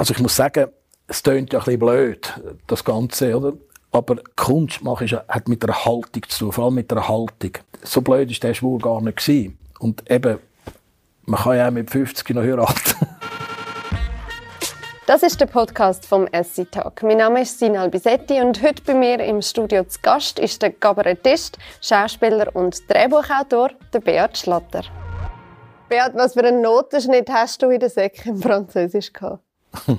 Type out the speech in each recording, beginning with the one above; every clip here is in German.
Also ich muss sagen, es klingt ja ein bisschen blöd, das Ganze, oder? Aber Kunst machen ist, hat mit einer Haltung zu tun, vor allem mit einer Haltung. So blöd ist der Schwur gar nicht gewesen. Und eben, man kann ja auch mit 50 noch heiraten. Das ist der Podcast vom SC Talk. Mein Name ist Sinal Bisetti und heute bei mir im Studio zu Gast ist der Kabarettist, Schauspieler und Drehbuchautor, der Beat Schlatter. Beat, was für einen Notenschnitt hast du in der Säcke im Französisch gehabt?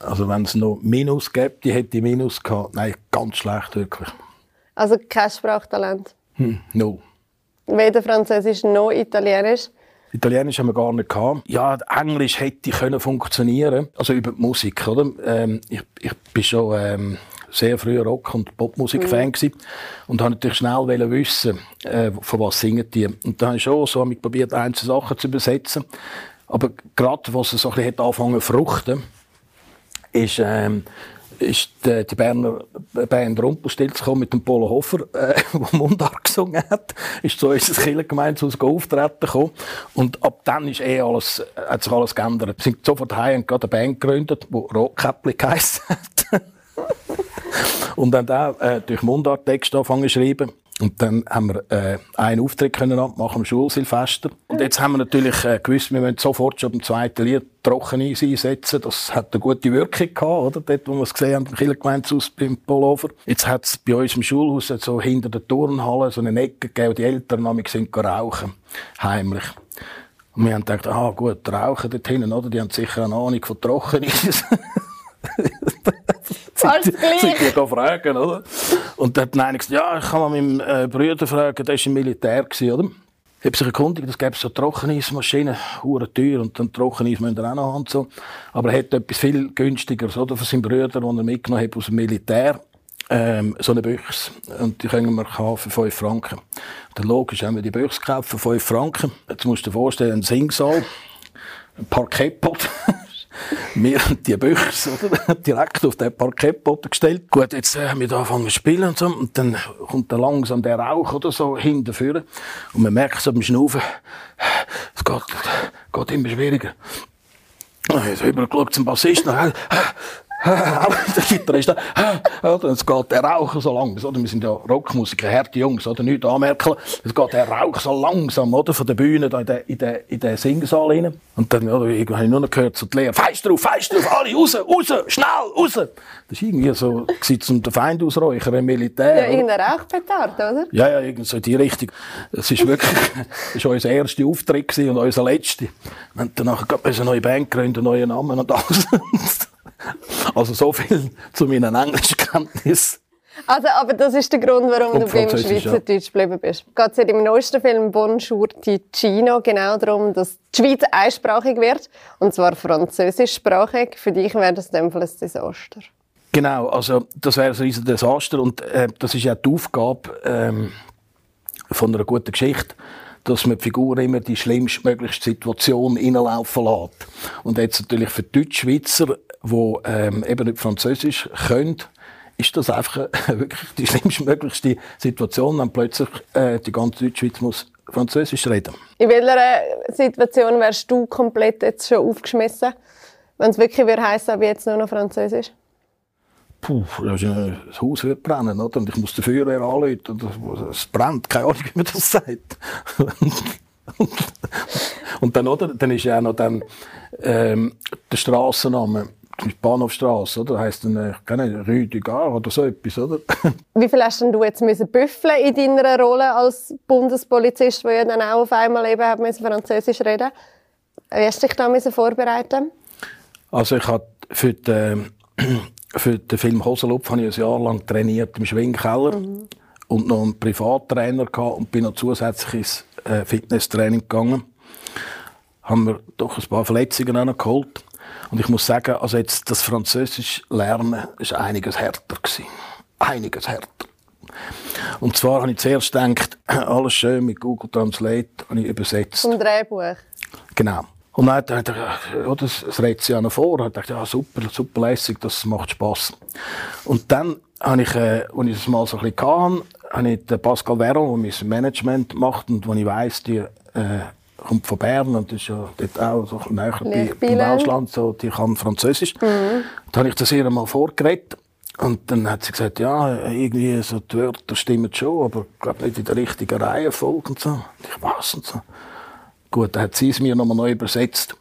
also wenn es noch Minus gibt, die hätte ich Minus gehabt. Nein, ganz schlecht wirklich. Also kein Sprachtalent? Hm, no. Weder Französisch noch Italienisch? Italienisch haben wir gar nicht gehabt. Ja, Englisch hätte können funktionieren. Also über die Musik, oder? Ähm, ich, ich bin schon ähm, sehr früher Rock- und Popmusik-Fan mhm. gewesen und habe natürlich schnell wissen, äh, von was singen die. Und dann habe ich schon so probiert, einzelne Sachen zu übersetzen. Aber gerade, was es so ein bisschen angefangen zu fruchten, ist, ähm, ist die, die Berner Band Rumpelstilz gekommen mit dem Polo Hofer, äh, der Mundart gesungen hat, ist zu uns ins Kirchengemeindehaus auftreten gekommen. Und ab dann ist eh alles, hat sich alles geändert. Wir sind sofort heim und gerade eine Band gegründet, die Rockkäppli geheissen hat. und dann da äh, durch Mundart Text angefangen zu schreiben. Und dann haben wir äh, einen Auftritt können abmachen am Schulsilvester. Und jetzt haben wir natürlich äh, gewusst, wir müssen sofort schon beim zweiten Lied trocken einsetzen. Das hat eine gute Wirkung gehabt, oder? Dort, wo wir es gesehen haben, im Kirchengemeindehaus beim Pullover. Jetzt hat es bei uns im Schulhaus so hinter der Turnhalle so eine Ecke gegeben, wo die Eltern nämlich sind rauchen. Heimlich. Und wir haben gedacht, ah, gut, rauchen dort hinten, oder? Die haben sicher eine Ahnung von Trockeneis. Fast gleich. Die fragen, oder? Und dann hat einer gesagt, ja, ich kann mal meinen äh, Bruder fragen, der war im Militär, gewesen, oder? Ich habe sich erkundigt, es gäbe so Trockeneismaschinen, hure teuer, und dann Trockeneis müssen wir auch noch haben, so. Aber er hat etwas viel günstigeres, oder? Von seinem Bruder, den er mitgenommen hat aus dem Militär. Ähm, so eine Büchse. Und die können wir kaufen für 5 Franken. Dann logisch haben wir die Büchse gekauft für 5 Franken. Jetzt musst du dir vorstellen, ein Singsaal, ein Parkettpot. wir haben die Büchse oder, direkt auf den Parkettboden gestellt. Gut, jetzt äh, haben wir da angefangen zu spielen und so. Und dann kommt da langsam der Rauch oder so hinterführen. Und man merkt so beim Schnaufen, es geht, geht immer schwieriger. Jetzt rübergeschaut zum Bassisten. der Gitarrist, oder? Es geht der Rauch so langsam, oder? Wir sind ja Rockmusiker, harte Jungs, oder? Nicht anmerken. Es geht der Rauch so langsam, oder? Von der Bühne da in den, in den, in den Singsaal rein. Und dann, oder? Ich habe nur noch gehört, so die Lehrer, feist drauf, feist drauf, alle raus, raus, schnell, raus! Das ist irgendwie so, um den Feind ausräuchern, im Militär. Ja, irgendein Rauchpetard, oder? Ja, ja, irgendwie so in die Richtung. Es ist wirklich, das war unser erster Auftritt und unser letzter. Haben danach eine neue Band gegründet, einen neuen Namen und alles. Also so viel zu meinen Englischkenntnissen. Also, aber das ist der Grund, warum du beim Schweizerdeutsch ja. geblieben bist. Geht es ja im neuesten Film Bonjour Ticino genau darum, dass die Schweiz einsprachig wird, und zwar französischsprachig. Für dich wäre das in dem Fall ein Desaster. Genau, also das wäre ein riesiges Desaster und äh, das ist ja die Aufgabe ähm, von einer guten Geschichte dass man die Figur immer die schlimmstmöglichste Situation reinlaufen lässt. Und jetzt natürlich für die Deutschschweizer die ähm, eben nicht Französisch können, ist das einfach äh, wirklich die schlimmstmöglichste Situation, wenn plötzlich äh, die ganze Deutschschweiz muss Französisch reden. In welcher Situation wärst du komplett jetzt schon aufgeschmissen, wenn es wirklich heißen, wie jetzt nur noch Französisch? Puh, das Haus wird brennen, oder? Und ich muss die Feuerwehr anrufen. Es brennt, keine Ahnung, wie man das sagt. und dann, oder? Dann ist ja auch noch dann, ähm, der Strassenname die Bahnhofstrasse, oder? Heißt dann, ich kenne Gare oder so etwas, oder? Wie viel hast denn du jetzt müssen büffeln in deiner Rolle als Bundespolizist, der ja dann auch auf einmal eben hat müssen Französisch reden? Wie hast du dich da müssen vorbereiten? Also ich habe für den, für den Film Hosenlupf habe ich ein Jahr lang trainiert im Schwingkeller mhm. und noch einen Privattrainer gehabt und bin noch zusätzlich ins äh, Fitnesstraining gegangen. Haben wir doch ein paar Verletzungen geholt. Und ich muss sagen, also jetzt das Französisch lernen ist einiges härter gewesen. Einiges härter. Und zwar habe ich zuerst gedacht, alles schön mit Google Translate, habe ich übersetzt. Vom Drehbuch? Genau. Und dann dachte ich, ja, das, das redet sie ja noch vor. Ich dachte, ja, super, super lässig, das macht Spass. Und dann habe ich, äh, als ich das mal so ein bisschen hatte, habe ich den Pascal Veron, der mein Management macht und wo ich weiss, die, äh, kommt von Bern und ist ja dort auch so ein näher bei, beim Welschland, so, die kann Französisch. Mhm. Da habe ich das ihr mal vorgeredet. Und dann hat sie gesagt, ja, irgendwie so die Wörter stimmen schon, aber ich glaube nicht in der richtigen Reihenfolge und so. Und ich was und so. Gut, dann hat sie es mir nochmal neu übersetzt.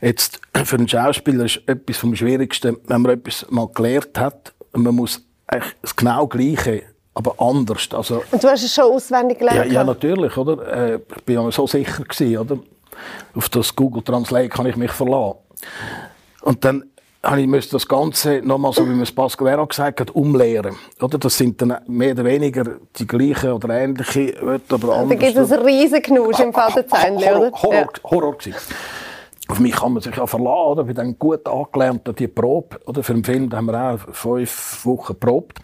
Jetzt, für einen Schauspieler ist etwas vom Schwierigsten, wenn man etwas mal gelernt hat, man muss eigentlich das genau Gleiche, aber anders. Also, und du hast es schon auswendig gelernt? Ja, ja natürlich, oder? Äh, ich bin ja so sicher gewesen, oder? Auf das Google Translate kann ich mich verlassen. Und dann habe ich das Ganze nochmal, so wie man es Pascal gesagt hat, umlehren. Oder? Das sind dann mehr oder weniger die gleichen oder ähnliche Wörter, aber anders. Da gibt es ein riesen Knusch im Vaterzeinli, oder? Horror, ja. Horror. Auf mich kann man sich ja verlassen, oder? Wir haben gut angelernt, die Probe, oder? Für den Film, haben wir auch fünf Wochen geprobt.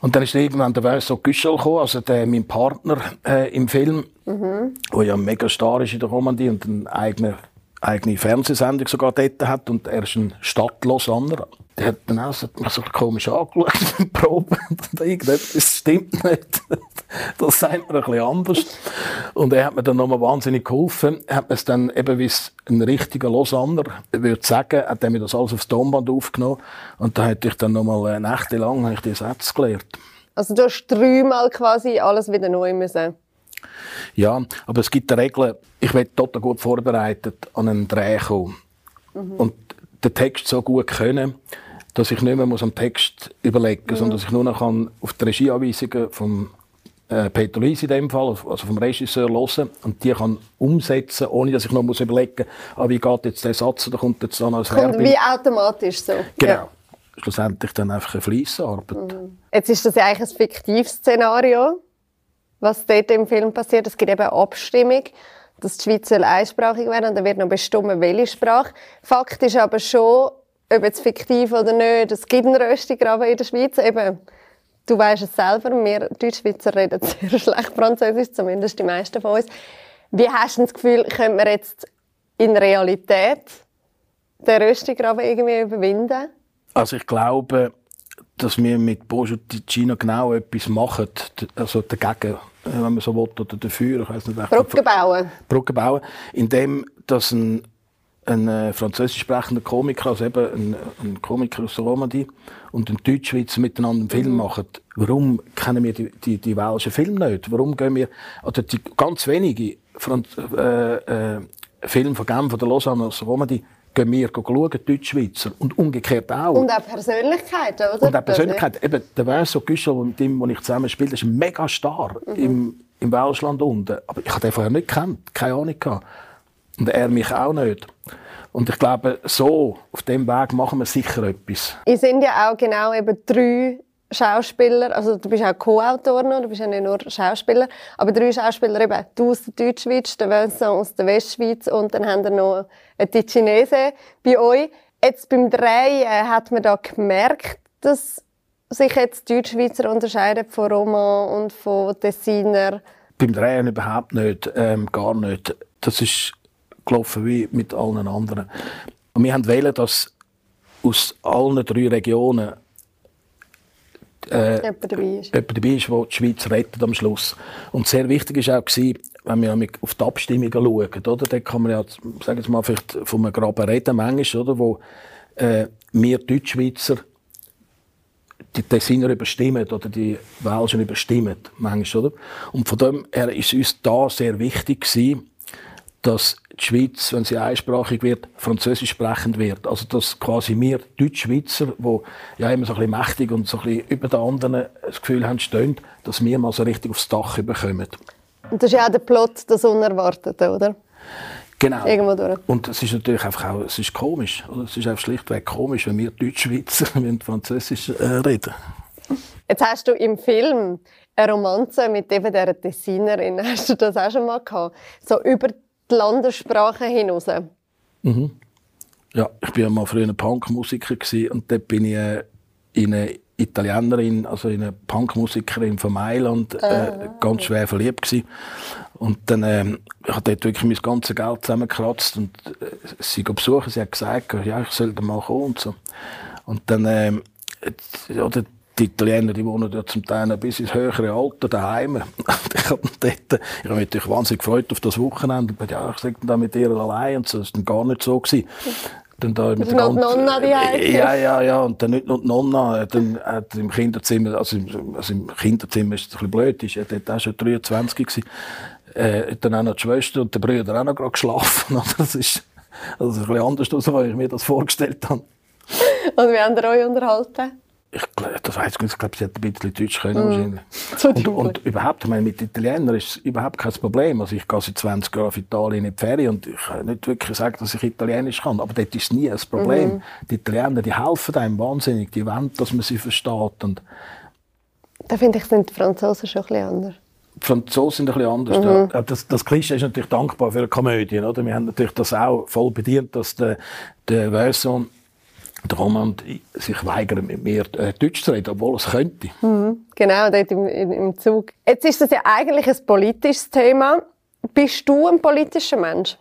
Und dann ist irgendwann der so Güschel gekommen, also der, mein Partner äh, im Film, mhm. der ja mega star ist in der Romandie und einen eigenen eigene Fernsehsendung sogar dort hat und er ist ein Stadtlausanner. Der hat dann auch so, komisch angeschaut beim Proben. Irgendetwas stimmt nicht. Das sagt man ein bisschen anders. Und er hat mir dann nochmal wahnsinnig geholfen. Er hat mir es dann eben, wie es ein richtiger Lausanner würde sagen, hat er mir das alles aufs Tonband aufgenommen. Und da hätte ich dann nochmal nächtelang ich die Sätze gelernt. Also du hast dreimal quasi alles wieder neu müssen ja, aber es gibt eine Regel, ich werde total gut vorbereitet an einen Dreh kommen. Mhm. Und den Text so gut können, dass ich nicht mehr muss am Text überlegen muss, mhm. sondern dass ich nur noch auf die Regieanweisungen vom äh, Peter Lies in dem Fall, also vom Regisseur, hören und die kann umsetzen, ohne dass ich noch muss überlegen muss, ah, wie geht jetzt der Satz oder kommt jetzt dann als Kommt wie automatisch so. Genau. Ja. Schlussendlich dann einfach eine Fleissarbeit. Mhm. Jetzt ist das ja eigentlich ein fiktives Szenario was dort im Film passiert. Es gibt eben Abstimmung, dass die Schweiz einsprachig werden und dann wird noch bestimmt, welche Sprache. Fakt ist aber schon, ob jetzt fiktiv oder nicht, es gibt einen Röstigraben in der Schweiz. Eben, du weißt es selber, wir Deutschschweizer reden sehr schlecht Französisch, zumindest die meisten von uns. Wie hast du das Gefühl, können wir jetzt in Realität den Röstigraben irgendwie überwinden? Also ich glaube, dass wir mit Bojo Ticino genau etwas machen, also dagegen, äh, wenn man so will, oder dafür, ich weiß nicht. Brücken bauen. Brücken bauen, indem dass ein, ein äh, französisch sprechender Komiker, also eben ein, ein Komiker aus der Romandie und ein Deutschschweizer miteinander einen Film mhm. machen. Warum kennen wir die, die, die welschen Filme nicht? Warum gehen wir, oder die ganz wenige Franz äh, äh, Filme von Genf oder Lausanne aus Romandie gehen wir schauen, Deutschschweizer. Und umgekehrt auch. Und auch Persönlichkeiten, oder? Und auch Persönlichkeiten. Eben, der Verso Güschel, mit dem, ich zusammen spiele, ist ein mega Star mhm. im, im Welschland unten. Aber ich habe den vorher nicht gekannt, keine Ahnung gehabt. Und er mich auch nicht. Und ich glaube, so, auf dem Weg machen wir sicher etwas. Ihr sind ja auch genau eben drei Schauspieler, also du bist auch Co-Autor noch, du bist ja nicht nur Schauspieler, aber drei Schauspieler eben, du aus der Deutschschweiz, der Vincent aus der Westschweiz und dann haben wir noch die Chinesen bei euch. Jetzt beim Dreh äh, hat man da gemerkt, dass sich jetzt Deutschschweizer unterscheiden von Roma und von Tessiner? Beim Drehen überhaupt nicht, ähm, gar nicht. Das ist gelaufen wie mit allen anderen. Und wir haben wählen, dass aus allen drei Regionen äh, jemand dabei ist. Jemand dabei ist, der die Schweiz rettet am Schluss. Und sehr wichtig war auch, gewesen, wenn wir auf die Abstimmungen schauen, oder? Da kann man ja, sagen wir mal, vielleicht von einem Graben reden, manchmal, oder? Wo, äh, wir Deutschschweizer die Tessiner überstimmen oder die Welschen überstimmen, manchmal, oder? Und von dem her ist uns da sehr wichtig gewesen, dass die Schweiz, wenn sie einsprachig wird, französisch sprechend wird. Also dass quasi wir Deutschschweizer, die ja immer so ein bisschen mächtig und so ein bisschen über den anderen das Gefühl haben, stehen, dass wir mal so richtig aufs Dach bekommen. Und das ist ja auch der Plot, das Unerwartete, oder? Genau. Und es ist natürlich einfach auch, es ist komisch, oder? Es ist einfach schlichtweg komisch, wenn wir Deutschschweizer mit Französisch äh, reden. Jetzt hast du im Film eine Romanze mit eben dieser Tessinerin. Hast du das auch schon mal gehabt? So über die Landessprache hinaus? Mhm. Ja, ich war ja mal früher ein Punkmusiker und dort bin ich äh, in eine Italienerin, also in eine Punkmusikerin von Mailand, äh, ah, ganz schwer verliebt gewesen. Und dann äh, hat dort wirklich mein ganzes Geld zusammengekratzt und äh, sie besuchen. Sie hat gesagt, ja, ich sollte mal kommen und so. Und dann, äh, oder die Italiener, die wohnen ja zum Teil bis ins höhere Alter daheim. ich habe dort, ich habe mich wahnsinnig gefreut auf das Wochenende. Ja, ich sagte dann mit ihr allein und so, das war dann gar nicht so gewesen. Dann da mit der ganzen, Nonna die heißt. Ja, ja, ja. Und dann nicht nur die Nonna, dann hat im Kinderzimmer, also im, also im Kinderzimmer ist es ein bisschen blöd, ist er dort auch schon 23 gewesen. Äh, dann auch noch die Schwester und der Brüder auch noch gerade geschlafen. Das ist, also ein bisschen anders, als ich mir das vorgestellt habe. Und wie habt ihr euch unterhalten? Ich, das weiß ich, ich glaube, sie hat ein bisschen Deutsch können mm. und, und, überhaupt, ich meine, mit Italienern ist es überhaupt kein Problem. Also ich gehe seit 20 Jahren auf Italien in die Ferien und ich kann nicht wirklich sagen, dass ich Italienisch kann. Aber das ist nie ein Problem. Mm. Die Italiener, die helfen einem wahnsinnig. Die wollen, dass man sie versteht. Und da finde ich, sind die Franzosen schon ein bisschen anders. Die Franzosen sind ein bisschen anders. Mhm. Ja. Das, das Klischee ist natürlich dankbar für eine Komödie. Oder? Wir haben natürlich das auch voll bedient, dass der, der Version der Roman sich weigern, mit mir äh, Deutsch zu reden, obwohl es könnte. Mhm, genau, dort im, im Zug. Jetzt ist das ja eigentlich ein politisches Thema. Bist du ein politischer Mensch?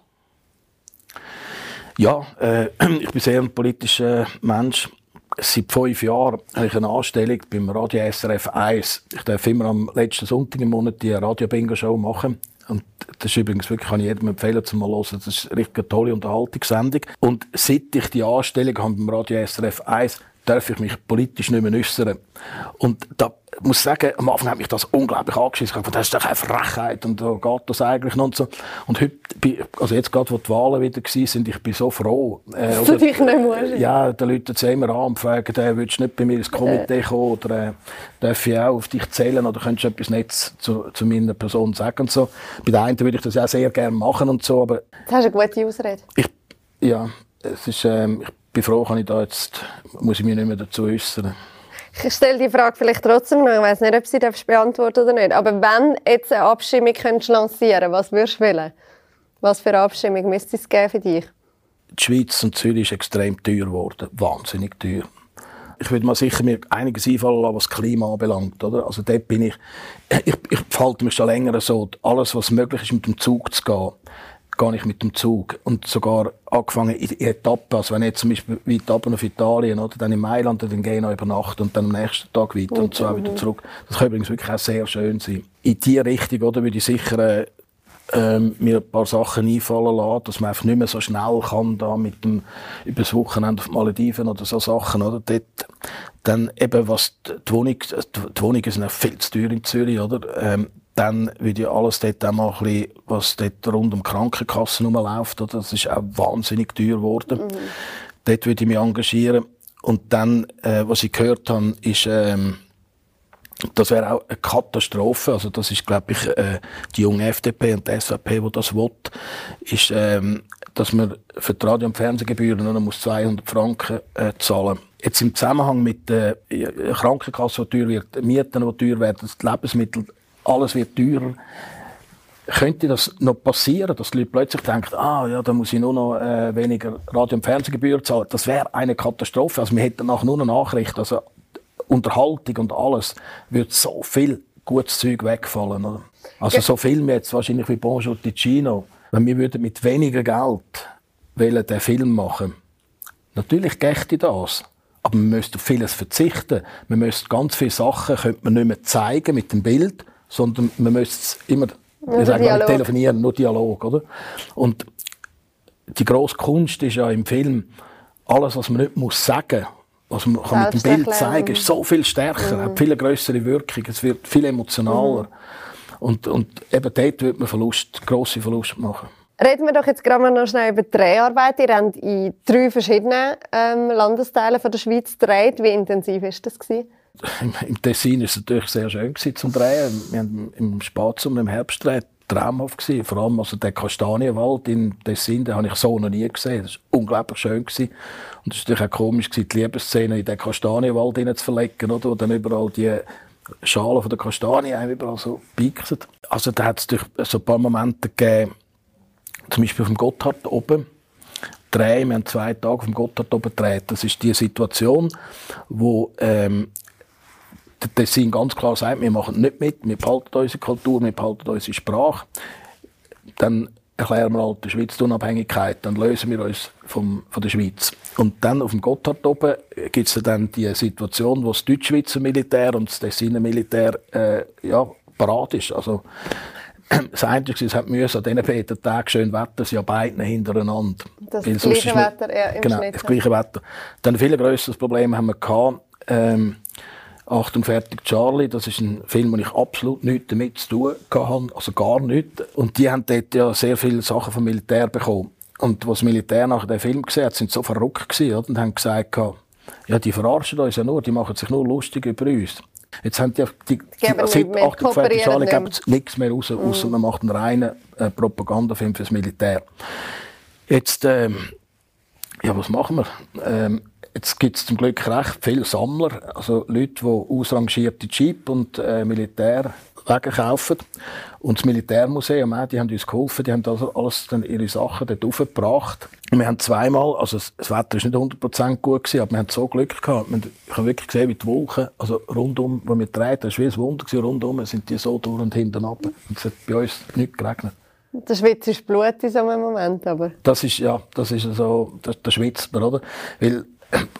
Ja, äh, ich bin sehr ein politischer Mensch. Seit fünf Jahren habe ich eine Anstellung beim Radio SRF 1. Ich darf immer am letzten Sonntag im Monat die Radio-Bingo-Show machen. Und das ist übrigens wirklich, kann ich jedem empfehlen, zum mal hören. Das ist eine richtig tolle Unterhaltungssendung. Und seit ich die Anstellung habe beim Radio SRF 1, darf ich mich politisch nicht mehr äußern. Und da muss ich sagen, am Anfang hat mich das unglaublich angeschissen. Ich das ist doch eine Frechheit und da geht das eigentlich noch und so. Und heute, also jetzt gerade, wo die Wahlen wieder waren, sind, ich bin so froh. Äh, Dass du dich nicht musst. Ja, da Leute sie immer an und fragen, äh, willst du nicht bei mir ins Komitee äh. kommen oder äh, darf ich auch auf dich zählen oder könntest du etwas Nettes zu, zu meiner Person sagen und so. Bei der einen würde ich das auch sehr gerne machen und so, aber... Das hast du eine gute Ausrede. Ich, ja, es ist, ähm, ich bin froh, kann ich da jetzt, muss ich mich nicht mehr dazu äußern. Ich stelle die Frage vielleicht trotzdem noch. Ich weiß nicht, ob Sie das beantworten oder nicht. Aber wenn jetzt eine Abstimmung könntest lancieren was würdest du wollen? Was für eine Abstimmung müsste es geben für dich? Die Schweiz und Zürich ist extrem teuer geworden. Wahnsinnig teuer. Ich würde mal sicher mir einiges einfallen lassen, was das Klima anbelangt. Oder? Also dort bin ich, ich, ich verhalte mich schon länger so, alles, was möglich ist, mit dem Zug zu gehen, gehe ich mit dem Zug. Und sogar angefangen in Etappen. Also wenn ich jetzt zum Beispiel ab auf Italien oder dann in Mailand, dann gehe ich noch über Nacht und dann am nächsten Tag weiter und, und so wieder zurück. Das kann übrigens wirklich auch sehr schön sein. In diese Richtung oder, würde ich sicher äh, ähm, mir ein paar Sachen einfallen lassen, dass man einfach nicht mehr so schnell kann da mit dem übers Wochenende auf Malediven oder so Sachen oder dort dann eben was die Wohnung die Wohnungen sind auch viel zu teuer in Zürich oder ähm, dann würde ich alles dort auch mal ein bisschen, was dort rund um Krankenkassen rumläuft, oder? das ist auch wahnsinnig teuer geworden. Mhm. Dort würde ich mich engagieren. Und dann, äh, was ich gehört habe, ist, ähm, das wäre auch eine Katastrophe. Also das ist, glaube ich, äh, die junge FDP und die SVP, die das will, ist, ähm, dass man für die Radio- und Fernsehgebühren nur noch 200 Franken äh, zahlen Jetzt im Zusammenhang mit der äh, Krankenkasse, die teuer wird, Mieten, die teuer werden, die Lebensmittel alles wird teurer. Könnte das noch passieren, dass die Leute plötzlich denken, ah, ja, da muss ich nur noch äh, weniger Radio- und Fernsehgebühr zahlen? Das wäre eine Katastrophe. Also wir hätten nachher nur eine Nachricht. Also Unterhaltung und alles wird so viel gutes Zeug wegfallen. Oder? Also ja. so Filme jetzt wahrscheinlich wie Bonjour Ticino. Wenn wir würden mit weniger Geld den Film machen, natürlich gächte das. Aber man müsste auf vieles verzichten. Man müsste ganz viele Sachen könnte man nicht mehr zeigen mit dem Bild, sondern man müsste immer wir sagen Dialog. telefonieren, nur Dialog, oder? Und die grosse Kunst ist ja im Film, alles, was man nicht muss sagen was man kann mit dem Bild zeigen ist so viel stärker, mhm. hat viel größere Wirkung, es wird viel emotionaler. Mhm. Und, und eben dort wird man Verlust, grosse Verluste machen. Reden wir doch jetzt gerade noch schnell über die Dreharbeit. Ihr habt in drei verschiedenen ähm, Landesteilen von der Schweiz gedreht. Wie intensiv war das? Gewesen? Im Tessin war es natürlich sehr schön zum Drehen. Wir haben im Spatsum im Herbst gedreht. Traumhaft gewesen. Vor allem also der Kastanienwald in Tessin, den habe ich so noch nie gesehen. Das war unglaublich schön gewesen. Und es war natürlich auch komisch gewesen, die Liebesszene in den Kastanienwald zu verlegen, oder? Wo dann überall die Schalen von der Kastanien überall so pieksen. Also da hat es so ein paar Momente gegeben, zum Beispiel dem Gotthard oben, drehen. Wir haben zwei Tage dem Gotthard oben gedreht. Das ist die Situation, wo ähm, der Tessin ganz klar sagt, wir machen nicht mit, wir behalten unsere Kultur, wir behalten unsere Sprache. Dann erklären wir halt die Schweiz die Unabhängigkeit, dann lösen wir uns vom, von der Schweiz. Und dann auf dem Gotthard oben gibt es dann die Situation, wo das Deutschschweizer Militär und das Tessiner Militär äh, ja, parat ist. Also, das Einzige, es hat müssen, an diesen beiden Tagen schön Wetter sind ja beiden hintereinander. Das, das gleiche Wetter, ja, im Genau, Schnitt. das gleiche Wetter. Dann ein viel grösseres Problem haben wir gehabt, ähm, Achtung, fertig, Charlie. Das ist ein Film, wo ich absolut nichts damit zu tun hatte, also gar nichts. Und die haben dort ja sehr viele Sachen vom Militär bekommen. Und was das Militär nach dem Film gesehen hat, sind so verrückt gewesen, oder? und haben gesagt, ja, die verarschen uns ja nur, die machen sich nur lustig über uns. Jetzt haben die, die, die seit Achtung, fertig, Charlie geben nichts mehr raus, mhm. außer man macht einen reinen äh, Propagandafilm fürs Militär. Jetzt, ähm, ja, was machen wir? Ähm, Jetzt gibt es zum Glück recht viele Sammler, also Leute, die ausrangierte Jeep und äh, Militärwagen kaufen. Und das Militärmuseum auch, die haben uns geholfen, die haben also alles dann ihre Sachen dort aufgebracht. Wir haben zweimal, also das Wetter war nicht 100% gut gewesen, aber wir haben so Glück gehabt. Ich habe wirklich gesehen, wie die Wolken, also rundum, wo wir drehen, das war wie ein Wunder gewesen, rundum sind die so durch und hinten ab. Und es hat bei uns nicht geregnet. Der Schweizer ist Blut in so einem Moment, aber... Das ist, ja, das ist so, das, der schwitzt man, oder? Weil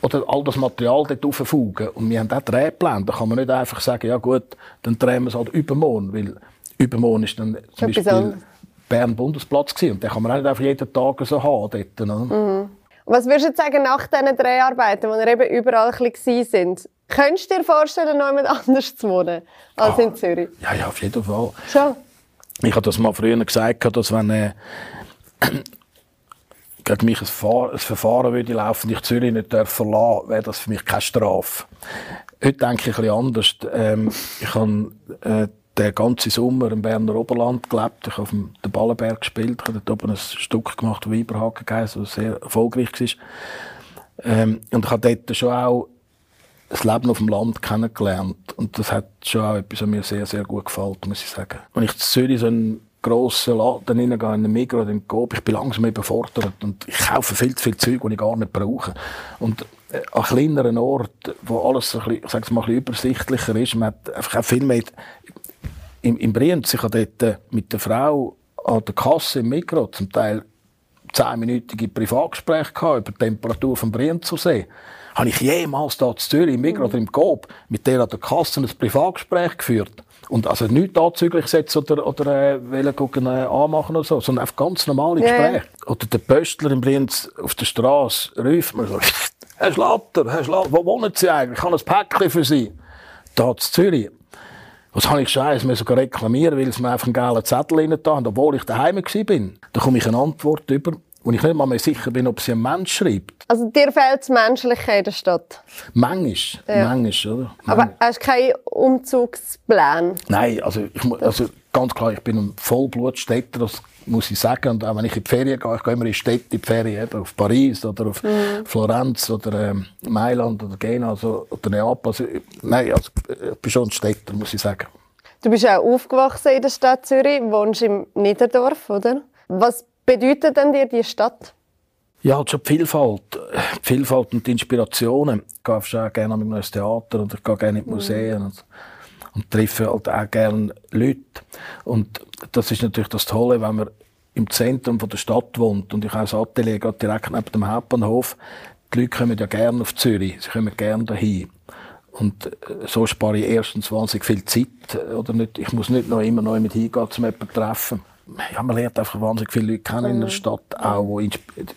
oder all das Material dort auffugen. Und wir haben auch Drehpläne. Da kann man nicht einfach sagen, ja gut, dann drehen wir es halt übermorgen. Weil übermorgen ist dann zum Beispiel Bern Bundesplatz gewesen. Und den kann man auch nicht einfach jeden Tag so haben dort. Mhm. Was würdest du jetzt sagen, nach diesen Dreharbeiten, wo wir eben überall ein bisschen sind, könntest du dir vorstellen, noch jemand anders zu wohnen als ah, in Zürich? Ja, ja, auf jeden Fall. Schon? Ich habe das mal früher gesagt, dass wenn äh, gegen mich ein, Fahr ein Verfahren würde laufen und ich Zürich nicht verlassen darf, wäre das für mich keine Strafe. Heute denke ich ein bisschen anders. Ähm, ich habe äh, den ganzen Sommer im Berner Oberland gelebt. Ich habe auf dem Ballenberg gespielt. Ich habe dort oben ein Stück gemacht, das Weiberhaken geheißen, das sehr erfolgreich war. Ähm, und ich habe dort schon auch das Leben auf dem Land kennengelernt. Und das hat schon auch etwas, was mir sehr, sehr gut gefällt, muss ich sagen. Wenn ich in Zürich so einen grossen Laden reingehen, in den Migros oder in den Coop, ich bin langsam überfordert und ich kaufe viel zu viel Zeug, die ich gar nicht brauche. Und äh, an kleineren Orten, wo alles so ein bisschen, ich sag's mal, ein bisschen übersichtlicher ist, man hat einfach auch viel mehr im, im Brienz, ich hatte dort äh, mit der Frau an der Kasse im Mikro zum Teil zehnminütige Privatgespräche gehabt über die Temperatur vom Brienzersee. Habe ich jemals da in Zürich im Mikro oder im Coop mit der an der Kasse ein Privatgespräch geführt? Und also nicht anzüglich setzen oder, oder äh, wollen gucken, äh, anmachen oder so, sondern einfach ganz normale Gespräche. Yeah. Oder der Pöstler im Brienz auf der Straße ruft mir so, Herr Schlatter, Herr Schlatter, wo wohnen Sie eigentlich? Ich habe ein Päckchen für Sie. Da in Zürich. Was habe ich scheiße, mir sogar reklamieren, weil sie mir einfach einen gelben Zettel rein da haben, obwohl ich daheim war. Da komme ich eine Antwort über, wo ich nicht mal mehr sicher bin, ob sie ein Mensch schreibt. Also dir fehlt das Menschliche in der Stadt? Manchmal, ja. manchmal, oder? Aber hast du keinen Umzugsplan? Nein, also, ich, also ganz klar, ich bin ein Vollblutstädter, das muss ich sagen. Und auch wenn ich in die Ferien gehe, ich gehe immer in Städte in die Ferien, eben auf Paris oder auf mhm. Florenz oder ähm, Mailand oder Genua also, oder Neapel. Also, nein, also, ich bin schon ein Städter, muss ich sagen. Du bist auch aufgewachsen in der Stadt Zürich, wohnst im Niederdorf, oder? Was bedeutet denn dir die Stadt? Ja, schon die Vielfalt. Die Vielfalt und die Inspirationen. Ich gehe auch gerne ins Theater oder ich gehe gerne in die Museen. Mhm. Und, und treffe halt auch gerne Leute. Und das ist natürlich das Tolle, wenn man im Zentrum der Stadt wohnt und ich habe ein Atelier direkt neben dem Hauptbahnhof. Die Leute kommen ja gerne auf Zürich, sie kommen gerne dahin. Und äh, so spare ich erstens wahnsinnig viel Zeit. Oder nicht, ich muss nicht noch immer noch mit hingehen, um jemanden zu treffen ja, man lernt einfach wahnsinnig viele Leute kennen in der mhm. Stadt auch,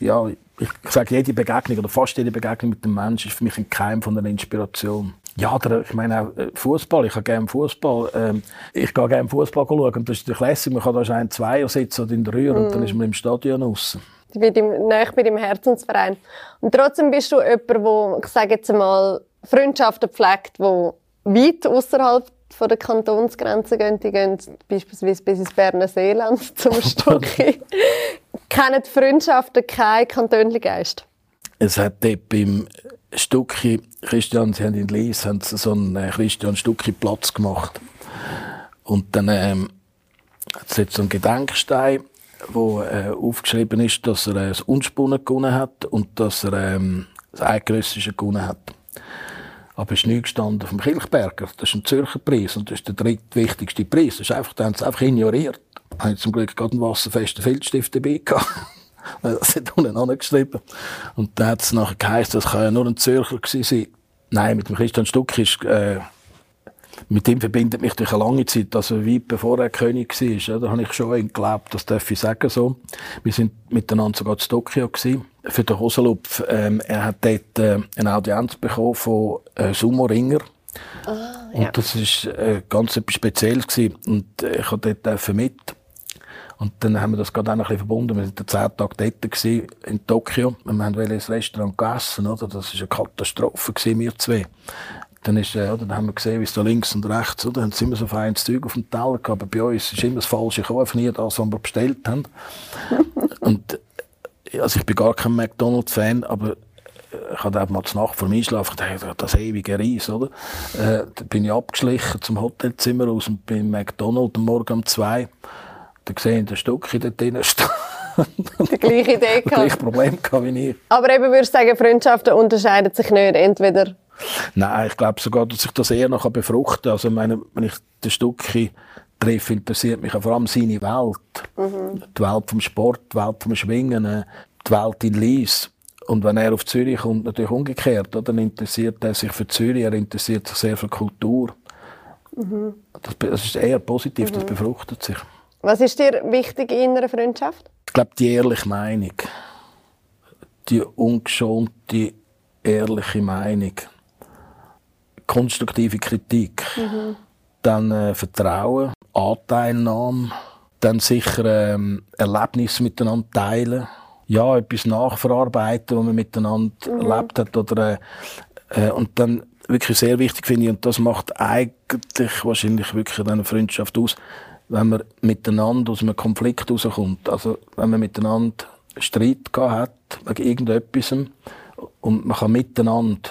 ja, ich sage, jede Begegnung oder fast jede Begegnung mit dem Menschen ist für mich ein Keim von einer Inspiration. Ja, der, ich meine auch äh, Fußball. Ich habe gerne Fußball. Ähm, ich gehe gerne Fußball schauen und das ist natürlich lässig. Man kann da ein Zweier sitzen oder in der Rühr mm. und dann ist man im Stadion raus. Du bist näher bei deinem Herzensverein. Und trotzdem bist du jemand, der, ich sage jetzt mal, Freundschaften pflegt, die weit außerhalb von der Kantonsgrenze gehen. Die gehen beispielsweise bis ins Berner Seeland zum Stocki. Kennen die Freundschaften keinen Kantönligeist? Es hat dort beim Stucki, Christian, sie haben in Lies, haben so einen äh, Christian Stucki Platz gemacht. Und dann ähm, hat es jetzt so einen Gedenkstein, wo äh, aufgeschrieben ist, dass er äh, das Unspunnen gewonnen hat und dass er ähm, das Eidgenössische gewonnen hat. Aber es ist nicht gestanden vom Kilchberger. Das ist ein Zürcher Preis und das ist der drittwichtigste Preis. Das ist einfach, da haben sie einfach ignoriert. Da haben zum Glück gerade einen wasserfesten Filzstift dabei gehabt. das hat unten angeschrieben. Und dann hat es nachher geheißen, das kann ja nur ein Zürcher gewesen sein. Nein, mit dem Christian Stuck ist, äh, mit ihm verbindet mich durch eine lange Zeit, also weit bevor er König war. Da habe ich schon geglaubt, das darf ich sagen so. Wir sind miteinander sogar zu Tokio gewesen, für den Hosenlupf. Ähm, er hat dort äh, eine Audienz bekommen von äh, Sumo-Ringer. Ah, ja. Und das war äh, ganz etwas Spezielles gewesen. Und äh, ich durfte dort mit. Und dann haben wir das gerade auch noch ein bisschen verbunden. Wir waren zehn Tage dort gewesen, in Tokio. Wir haben ins Restaurant gegessen, oder? Das war eine Katastrophe gewesen, wir zwei. Dann, ist, äh, oder, dann haben wir gesehen, wie es da links und rechts, oder? Dann sind immer so feines Zeug auf dem Teller gehabt. Aber bei uns ist immer das Falsche gekommen, nie das, was wir bestellt haben. und, äh, also ich bin gar kein McDonalds-Fan, aber äh, ich hatte auch mal Nacht vor dem Einschlafen gedacht, das ewige Reis, oder? Äh, da bin ich abgeschlichen zum Hotelzimmer aus und bin McDonalds am Morgen um zwei. Da gesehen, der Stück in dort drin steht. die gleiche Idee gehabt. Das gleiche Problem gehabt wie ich. Aber eben würdest du sagen, Freundschaften unterscheiden sich nicht. Entweder Nein, ich glaube sogar, dass ich das eher noch befruchten kann. Also, meine, wenn ich den Stückchen treffe, interessiert mich vor allem seine Welt. Mhm. Die Welt vom Sport, die Welt vom Schwingen, äh, die Welt in Lies. Und wenn er auf Zürich kommt, natürlich umgekehrt, dann interessiert er sich für Zürich, er interessiert sich sehr für Kultur. Mhm. Das, das, ist eher positiv, mhm. das befruchtet sich. Was ist dir wichtig in einer Freundschaft? Ich glaube, die ehrliche Meinung. Die ungeschonte, ehrliche Meinung konstruktive Kritik, mhm. dann äh, Vertrauen, Anteilnahme, dann sicher ähm, Erlebnisse miteinander teilen, ja, etwas nachverarbeiten, was man miteinander mhm. erlebt hat oder äh, äh, und dann wirklich sehr wichtig finde ich und das macht eigentlich wahrscheinlich wirklich eine Freundschaft aus, wenn man miteinander aus einem Konflikt rauskommt. Also wenn man miteinander Streit gehabt hat wegen irgendetwas und man kann miteinander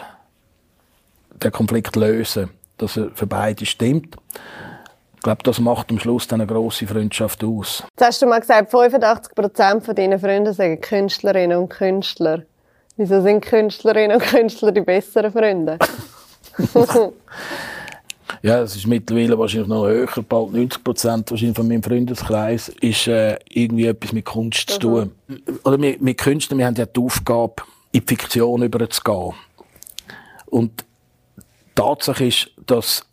den Konflikt lösen, dass er für beide stimmt. Ich glaube, das macht am Schluss dann eine grosse Freundschaft aus. Jetzt hast du mal gesagt, 85 Prozent von deinen Freunden sagen Künstlerinnen und Künstler. Wieso sind Künstlerinnen und Künstler die besseren Freunde? ja, es ist mittlerweile wahrscheinlich noch höher, bald 90 Prozent wahrscheinlich von meinem Freundeskreis ist äh, irgendwie etwas mit Kunst zu tun. Mhm. Oder mit, mit Künstlern, wir haben ja die Aufgabe, in die Fiktion überzugehen. Und Tatsache ist, dass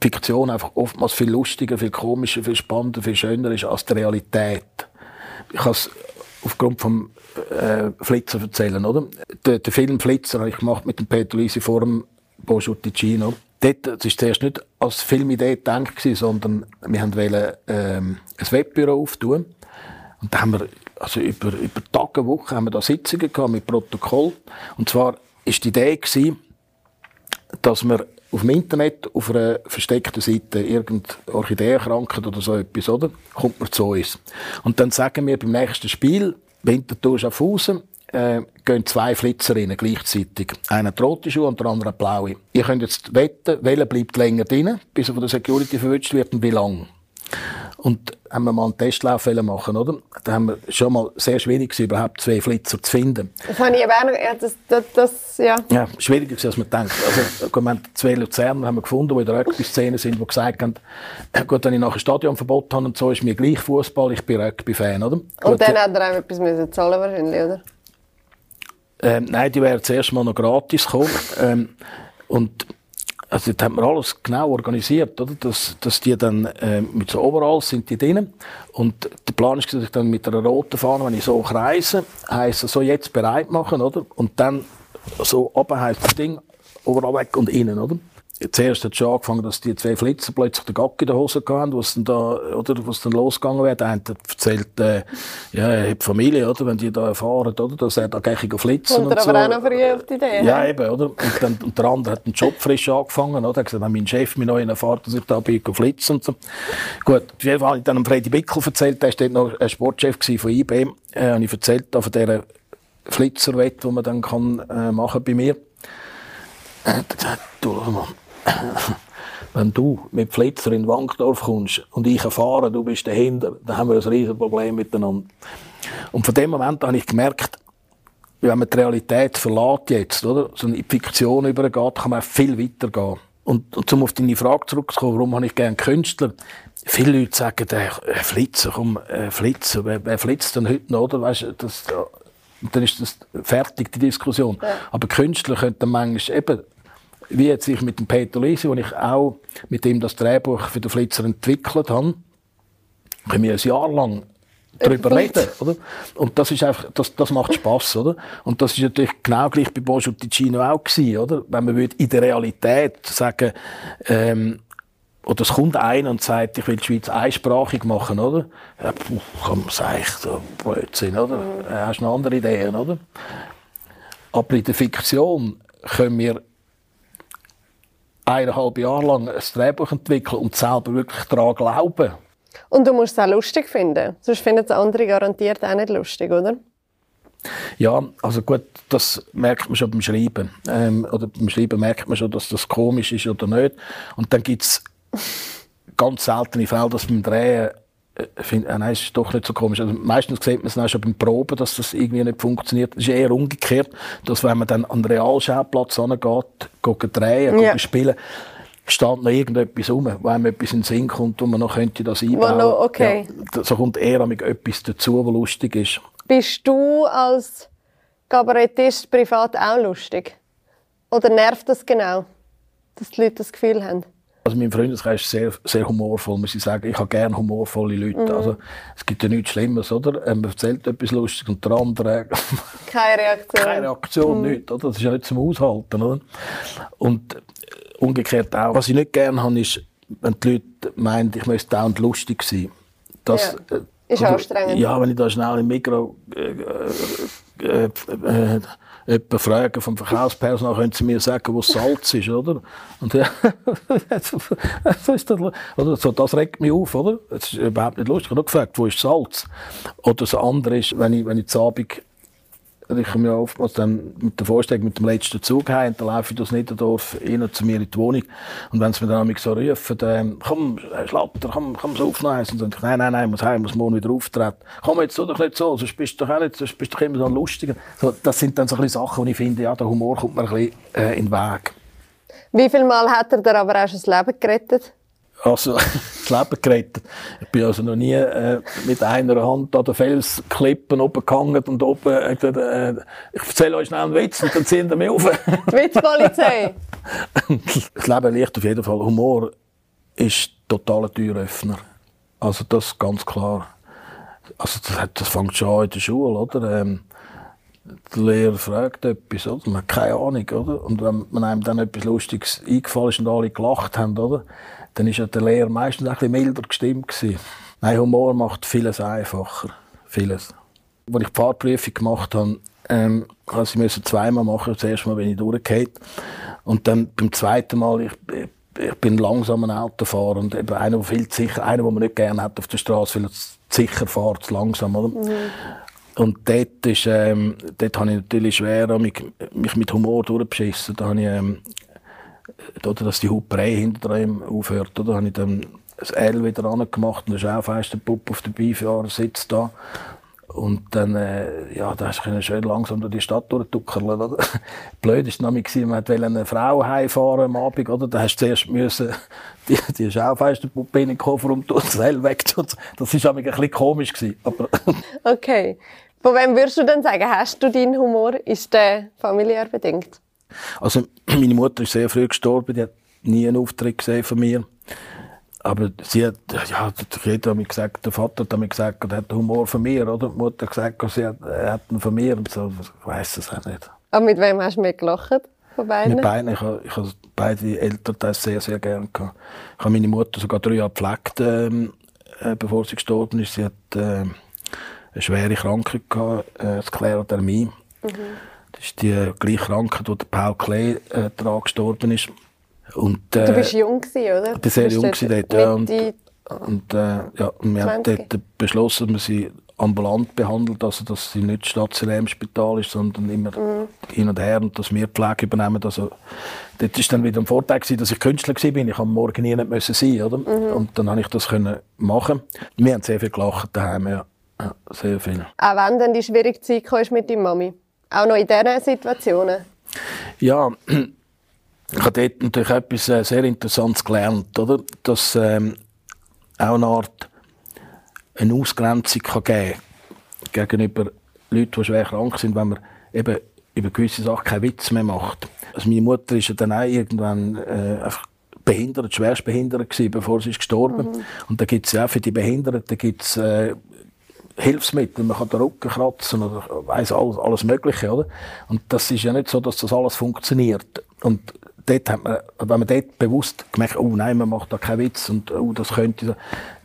Fiktion einfach oftmals viel lustiger, viel komischer, viel spannender, viel schöner ist als die Realität. Ich kann es aufgrund vom äh, Flitzer erzählen, oder? Der, der Film Flitzer habe ich gemacht mit dem Peter Lisi vor dem Bojo Ticino. Dort, das war zuerst nicht als Filmidee gedacht, sondern wir wollten ähm, ein Webbüro auftun. Und da haben wir, also über, über Tage, Wochen haben wir da Sitzungen gehabt mit Protokoll. Und zwar ist die Idee gewesen, dass man auf dem Internet auf einer versteckten Seite irgendeine Orchideenkrankheit oder so etwas, oder? Kommt man zu uns. Und dann sagen wir beim nächsten Spiel, Winterthur Schaffhausen, äh, gehen zwei Flitzerinnen gleichzeitig. Einer hat rote Schuhe und der andere blaue. Ihr könnt jetzt wetten, welcher bleibt länger drin, bis er von der Security verwünscht wird und wie lang. Und haben wir mal einen Testlauf machen, oder? Da haben wir schon mal sehr schwierig gewesen, überhaupt zwei Flitzer zu finden. Das habe ich aber auch noch, ja, das, das, das, ja. Ja, schwieriger gewesen, als man denkt. Also, wir haben zwei Luzerner haben wir gefunden, die in der Rugby-Szene sind, die gesagt haben, äh, gut, wenn ich nachher Stadionverbot habe und so, ist mir gleich Fußball, ich bin Rugby-Fan, oder? Und gut, dann hat er auch etwas müssen zahlen wahrscheinlich, oder? Ähm, nein, die wären zuerst mal noch gratis gekommen. ähm, und also das hat man alles genau organisiert, oder? Dass, dass die dann äh, mit so Overalls sind die drinnen und der Plan ist, dass ich dann mit einer roten Fahne, wenn ich so kreise, heisst so jetzt bereit machen, oder? Und dann so oben heisst das Ding overall weg und innen, oder? Zuerst hat es schon angefangen, dass die zwei Flitzer plötzlich den Gack in der Hose hatten, was dann da, oder, was dann losgegangen wäre. Der eine hat erzählt, äh, ja, er hat Familie, oder, wenn die da erfahren, oder, dass er da gleich flitzen und, und so. aber auch noch früh auf die Idee. Ja, he? eben, oder? Und, dann, und der andere hat den Job frisch angefangen, oder? Er hat gesagt, mein Chef mir noch erfahrt, dass ich da bin, flitzen und so. Gut, auf jeden Fall habe ich dann Freddy Bickel erzählt, der war dort noch ein Sportchef von IBM, äh, habe ich erzählt, da von dieser Flitzerwette, die man dann kann, äh, machen bei mir. Er hat gesagt, du, mal, wenn du mit Flitzer in Wankdorf kommst und ich erfahre, du bist dahinter, dann haben wir ein riesiges Problem miteinander. Und von dem Moment habe ich gemerkt, wenn man die Realität verlässt jetzt, oder, so in die Fiktion übergeht, kann man viel weiter gehen. Und, und um auf deine Frage zurückzukommen, warum habe ich gerne Künstler? viele Leute sagen, äh, Flitzer, komm, äh, Flitzer, wer, wer flitzt denn heute noch, oder? Weißt, das, dann ist das fertig, die Diskussion. Ja. Aber Künstler könnten manchmal eben, wie jetzt ich mit dem Peter Lisi, wo ich auch mit ihm das Drehbuch für den Flitzer entwickelt habe, können wir ein Jahr lang darüber reden, oder? Und das ist einfach, das, das macht Spaß, oder? Und das ist natürlich genau gleich bei Bosch und Ticino auch gewesen, oder? Wenn man in der Realität sagen, ähm, oder es kommt einer und sagt, ich will die Schweiz einsprachig machen, oder? Ja, puh, kann man sagen, so Blödsinn, oder? Mhm. Hast du noch andere Ideen, oder? Aber in der Fiktion können wir eineinhalb Jahre lang ein Drehbuch entwickeln und selber wirklich daran glauben. Und du musst es auch lustig finden. Sonst finden es andere garantiert auch nicht lustig, oder? Ja, also gut, das merkt man schon beim Schreiben. Ähm, oder beim Schreiben merkt man schon, dass das komisch ist oder nicht. Und dann gibt es ganz seltene Fälle, dass beim Drehen find, äh, nein, es ist doch nicht so komisch. Also meistens sieht man es auch schon beim Proben, dass das irgendwie nicht funktioniert. Es ist eher umgekehrt, dass wenn man dann an den Realschauplatz geht drehen, ja. spielen, steht noch irgendetwas rum, wo einem etwas in den Sinn kommt und man noch könnte das einbauen. Noch, okay. Ja, so kommt eher etwas dazu, was lustig ist. Bist du als Kabarettist privat auch lustig? Oder nervt das genau, dass die Leute das Gefühl haben? Also mein Freundeskreis ist sehr, sehr humorvoll, muss ich sagen. Ich habe gerne humorvolle Leute. Mhm. Also, es gibt ja nichts Schlimmes, oder? Ähm, man erzählt etwas Lustiges und der andere... Keine Reaktion. Keine Reaktion, mhm. nichts, oder? Das ist ja nicht zum Aushalten, oder? Und äh, umgekehrt auch. Was ich nicht gerne habe, ist, wenn die Leute meinen, ich müsste dauernd lustig sein. Das, ja. Äh, ist also, anstrengend. Ja, wenn ich da schnell im Mikro äh, äh, äh, jemanden fragen vom Verkaufspersonal, können Sie mir sagen, wo Salz ist, oder? Und ja, so ist das, oder? So, das regt mich auf, oder? Das ist überhaupt nicht lustig. Ich habe nur gefragt, wo ist Salz? Oder das andere ist, wenn ich, wenn ich zu Abend ich komme ja oftmals dann mit der Vorstellung mit dem letzten Zug heim, dann laufe ich durch Niederdorf rein zu mir in die Wohnung. Und wenn sie mir dann so rufen, dann, komm, Schlatter, komm, komm so aufnehmen. Und dann ich, nein, nein, nein, muss heim, muss morgen wieder auftreten. Komm jetzt so doch nicht so, sonst bist du doch auch nicht, sonst bist du doch immer so ein Lustiger. So, das sind dann so ein bisschen Sachen, wo ich finde, ja, der Humor kommt mir ein bisschen äh, in den Weg. Wie viel Mal hat er dir aber auch schon das Leben gerettet? Also das Leben gerettet. Ich bin also noch nie äh, mit einer Hand an den Felsklippen oben gehangen und oben äh, gesagt, äh, ich erzähle euch schnell einen Witz und dann ziehen wir mich auf. Witzpolizei! das Leben liegt auf jeden Fall. Humor ist totaler Türöffner. Also das ist ganz klar. Also das, das fängt schon an in der Schule, oder? Ähm, der Lehrer fragt etwas, oder? Man hat keine Ahnung, oder? Und wenn man einem dann etwas Lustiges eingefallen ist und alle gelacht haben, oder? Dann ist ja der Lehrer meistens ein bisschen milder gestimmt gewesen. Nein, Humor macht vieles einfacher. Vieles. Als ich die Fahrprüfung gemacht habe, ähm, musste ich zweimal machen. Das erste Mal bin ich durchgefallen. Und dann beim zweiten Mal, ich, ich, bin langsam ein Autofahrer und eben einer, der viel sicher, einer, den man nicht gerne hat auf der Straße, weil er sicher fährt, zu langsam, oder? Mhm. Und dort, ist, ähm, dort habe ich natürlich schwer mich, mich mit Humor durchbeschissen. Da habe ich ähm, oder dass die Huperei hinter ihm aufhört. Oder? habe ich dann das L wieder angemacht und der Schaufensterpuppe auf dem Beifahrersitz da. Und dann, äh, ja, da hast du schön langsam durch die Stadt durchtuckeln, oder? Blöd ist nämlich man wollte eine Frau heimfahren am Abend, oder? Da hast du zuerst müssen die, die Schaufensterpuppe in den Koffer und das L weg. Das ist ein bisschen komisch gewesen, aber Okay. Von wem würdest du denn sagen, hast du deinen Humor? Ist der familiär bedingt? Also, meine Mutter ist sehr früh gestorben, die hat nie einen Auftritt gesehen von mir. Aber sie hat, ja, jeder hat mir gesagt, der Vater hat mir gesagt, er hat Humor von mir, oder? Die Mutter hat gesagt, sie hat, er hat ihn von mir. Und so, ich weiss es auch nicht. Aber mit wem hast du mehr gelacht? Von beiden? Mit beiden. Ich habe, ich habe beide Eltern sehr, sehr gerne gehabt. Ich habe meine Mutter sogar drei Jahre gepflegt, ähm, äh, bevor sie gestorben ist. Sie hat äh, eine schwere Krankheit gehabt, äh, Sklerodermie. Mhm. Das ist die gleiche Krankheit, wo der Paul Klee äh, daran gestorben ist. Und, äh, du bist jung gewesen, oder? Ich war sehr jung gewesen dort, ja. Und, und, äh, ja, und wir 20. haben dort beschlossen, dass man sie ambulant behandelt, also dass sie nicht stationär im Spital ist, sondern immer mhm. hin und her und dass wir Pflege übernehmen. Also, dort war dann wieder ein Vorteil, gewesen, dass ich Künstler war. Ich am Morgen nie nicht müssen sein, oder? Mhm. Und dann konnte ich das können machen. Wir haben sehr viel gelacht daheim, ja. ja sehr viel. Auch wenn dann die schwierige Zeit kam mit deiner Mami? Auch noch in diesen Situationen? Ja, ich habe dort natürlich etwas äh, sehr Interessantes gelernt, oder? Dass, ähm, auch eine Art eine Ausgrenzung kann geben gegenüber Leuten, die schwer krank sind, wenn man eben über gewisse Sachen keinen Witz mehr macht. Also meine Mutter ist ja dann auch irgendwann äh, einfach behindert, schwerst behindert gewesen, bevor sie ist gestorben. Mhm. Und da gibt es ja auch für die Behinderten gibt's, äh, Hilfsmittel, man kann den Rücken kratzen oder weiss alles, alles Mögliche, oder? Und das ist ja nicht so, dass das alles funktioniert. Und dort hat man, wenn man dort bewusst gemerkt, oh nein, man macht da keinen Witz und oh, das könnte so,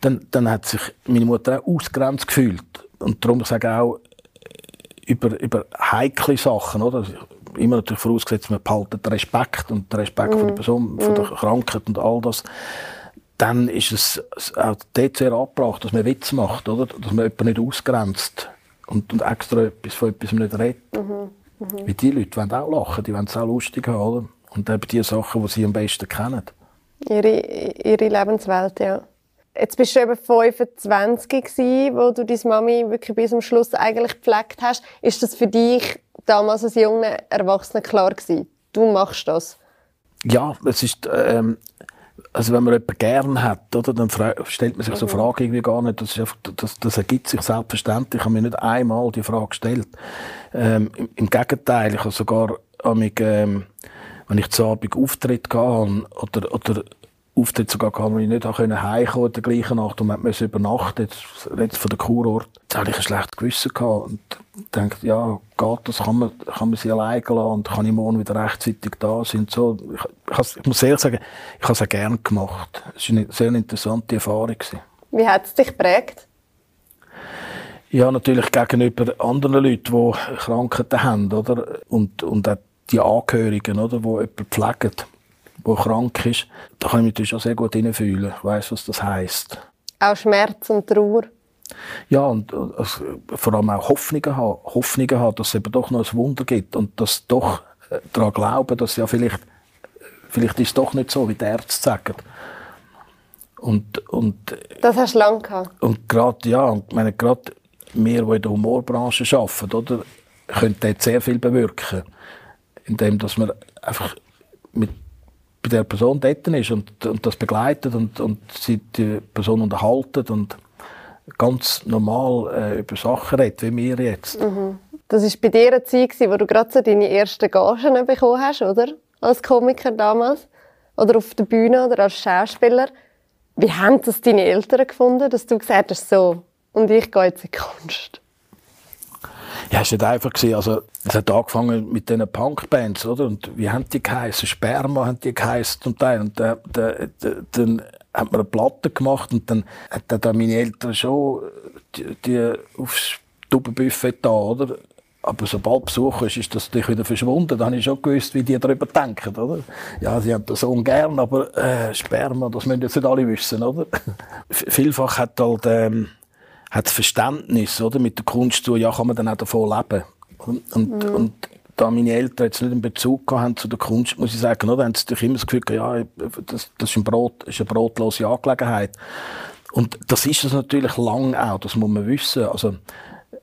dann, dann hat sich meine Mutter auch ausgrenzt gefühlt. Und darum sage ich auch, über, über heikle Sachen, oder? Immer natürlich vorausgesetzt, man behaltet den Respekt und den Respekt mm. von der mhm. Person, von der mhm. Krankheit und all das. Dann ist es auch dort sehr abgebracht, dass man Witz macht, oder? Dass man jemanden nicht ausgrenzt und, und extra etwas von etwas nicht redet. Mhm. Mhm. Weil die Leute wollen auch lachen, die wollen es auch lustig haben, oder? Und eben die Sachen, die sie am besten kennen. Ihre, ihre Lebenswelt, ja. Jetzt bist du eben 25 gewesen, wo du deine Mami wirklich bis zum Schluss eigentlich gepflegt hast. Ist das für dich damals als junger Erwachsener klar gewesen? Du machst das? Ja, es ist, ähm, also wenn man jemanden gern hat, oder, dann stellt man sich so mhm. Fragen irgendwie gar nicht. Das, ist einfach, das, das ergibt sich selbstverständlich. Ich habe mir nicht einmal die Frage gestellt. Ähm, im, im, Gegenteil, ich habe sogar, ähm, wenn ich zu Abend Auftritt gehe oder, oder Auftritt sogar wo ich nicht heimkommen in der gleichen Nacht und man musste übernachten, jetzt, jetzt von der Kurort. Jetzt hatte ich ein schlechtes Gewissen gehabt und dachte, ja, geht das, kann man, kann man sie alleine lassen und kann ich morgen wieder rechtzeitig da sein. So, ich, ich, ich muss ehrlich sagen, ich habe es auch gerne gemacht. Es war eine sehr interessante Erfahrung. Wie hat es dich geprägt? Ja, natürlich gegenüber anderen Leuten, die Krankheiten haben, oder? Und, und auch die Angehörigen, oder? Die jemanden pflegen der krank ist, da kann ich mich natürlich auch sehr gut hineinfühlen. Ich weiss, was das heisst. Auch Schmerz und Trauer? Ja, und also, vor allem auch Hoffnungen haben. Hoffnungen haben, dass es eben doch noch ein Wunder gibt und dass doch äh, daran glauben, dass ja vielleicht, vielleicht ist es doch nicht so, wie die Ärzte sagen. Und, und, das hast du lange gehabt? Und gerade, ja, und meine, gerade wir, die in der Humorbranche arbeiten, oder, können dort sehr viel bewirken. Indem, dass man einfach mit bei der Person dort ist und, und das begleitet und, und sie die Person unterhalten und ganz normal äh, über Sachen redet, wie wir jetzt. Mhm. Das war bei dir eine Zeit, wo du gerade so deine ersten Gagen bekommen hast, oder? Als Komiker damals. Oder auf der Bühne oder als Schauspieler. Wie haben das deine Eltern gefunden, dass du gesagt hast, so, und ich gehe jetzt in die Kunst? Ja, es war einfach gewesen. Also, es hat angefangen mit diesen Punkbands, oder? Und wie haben die geheißen? Sperma haben die geheißen zum Teil. Und dann, dann, dann hat man eine Platte gemacht und dann hat dann meine Eltern schon die, die aufs Tubenbuffet da, oder? Aber sobald Besuch ist, ist das natürlich wieder verschwunden. Dann habe ich schon gewusst, wie die darüber denken, oder? Ja, sie haben das so ungern, aber äh, Sperma, das müssen jetzt nicht alle wissen, oder? Vielfach hat halt ähm, hat das Verständnis oder, mit der Kunst zu, ja, kann man dann auch davon leben. Und, und, mhm. und da meine Eltern jetzt nicht einen Bezug haben zu der Kunst, muss ich sagen, oder, haben sie sich immer das Gefühl, ja, das, das ist, ein Brot, ist eine brotlose Angelegenheit. Und das ist es natürlich lang auch, das muss man wissen. Also,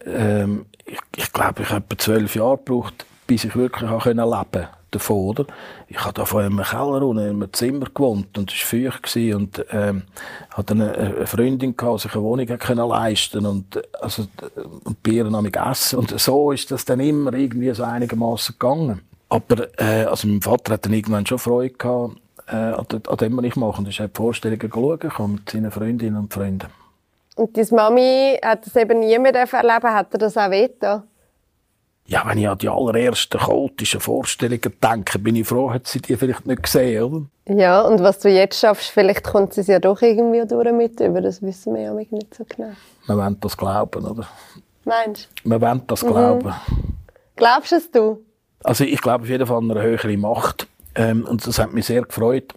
ähm, ich, ich glaube, ich habe etwa zwölf Jahre gebraucht, bis ich wirklich auch leben konnte davon, oder? Ich habe da vor einem Keller unten in einem Zimmer gewohnt und es war feucht und ähm, hatte eine, eine Freundin die sich eine Wohnung können leisten und also und Bier am essen und so ist das dann immer irgendwie so einigermaßen gegangen. Aber äh, also mein Vater hat dann irgendwann schon Freude gehabt äh, an, dem, was ich mache. Und ist die Vorstellungen schauen mit seinen Freundinnen und Freunden. Und deine Mami hat das eben nie mehr erleben Hat er das auch wehgetan? Ja, wenn ich an die allerersten chaotischen Vorstellungen denke, bin ich froh, hat sie die vielleicht nicht gesehen, oder? Ja, und was du jetzt schaffst, vielleicht kommt sie ja doch irgendwie durch mit über, das wissen wir ja nicht so genau. Wir wollen das glauben, oder? Meinst du? Wir wollen das mhm. glauben. Glaubst es du? Also ich glaube auf jeden Fall an eine höhere Macht. Ähm, und das hat mich sehr gefreut.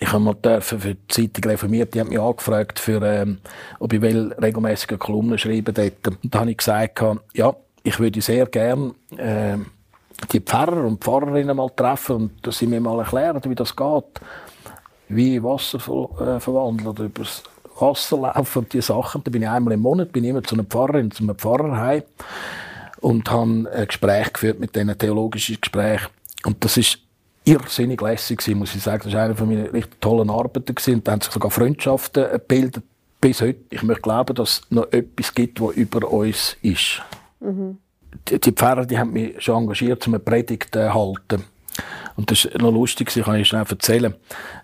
Ich habe mal dürfen für die Zeitung reformiert, die hat mich angefragt, für, ähm, ob ich will regelmäßige Kolumnen schreiben dort. Und da habe ich gesagt, ja, ich würde sehr gern äh, die Pfarrer und Pfarrerinnen mal treffen und dass sie mir mal erklären, wie das geht. Wie Wasser äh, verwandeln oder übers Wasser laufen und diese Sachen. Da bin ich einmal im Monat bin ich immer zu einer Pfarrerin, zu einem Pfarrer heim und habe ein Gespräch geführt mit diesen theologischen Gesprächen. Und das ist irrsinnig lässig gewesen, muss ich sagen. Das war eine von meinen richtig tollen Arbeiten gewesen. Da haben sich sogar Freundschaften gebildet bis heute. Ich möchte glauben, dass es noch etwas gibt, was über uns ist. Die, die Pfarrer, die haben mich schon engagiert, um eine Predigt zu äh, halten. Und das ist noch lustig, ich kann ich schnell erzählen.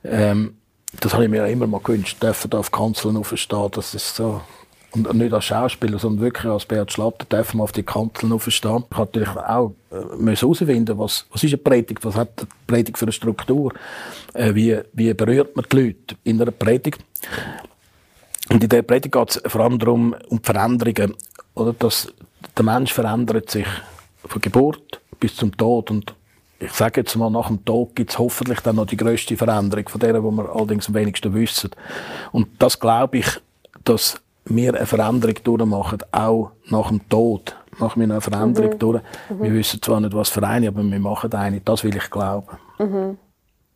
Ähm, das habe ich mir immer mal gewünscht, dürfen da auf Kanzeln aufstehen. Das ist so und nicht als Schauspieler, sondern wirklich als Beat Schlatter dürfen wir auf die Kanzeln aufstehen. Ich habe natürlich auch äh, herausfinden was, was ist eine Predigt, was hat eine Predigt für eine Struktur, äh, wie, wie berührt man die Leute in einer Predigt. Und in der Predigt geht es vor allem darum, um die Veränderungen, oder, dass der Mensch verändert sich von Geburt bis zum Tod und ich sage jetzt mal, nach dem Tod gibt es hoffentlich dann noch die grösste Veränderung, von der, wir allerdings am wenigsten wissen. Und das glaube ich, dass wir eine Veränderung durchmachen, auch nach dem Tod machen wir eine Veränderung mhm. durch. Mhm. Wir wissen zwar nicht, was für eine, aber wir machen eine. Das will ich glauben. Mhm.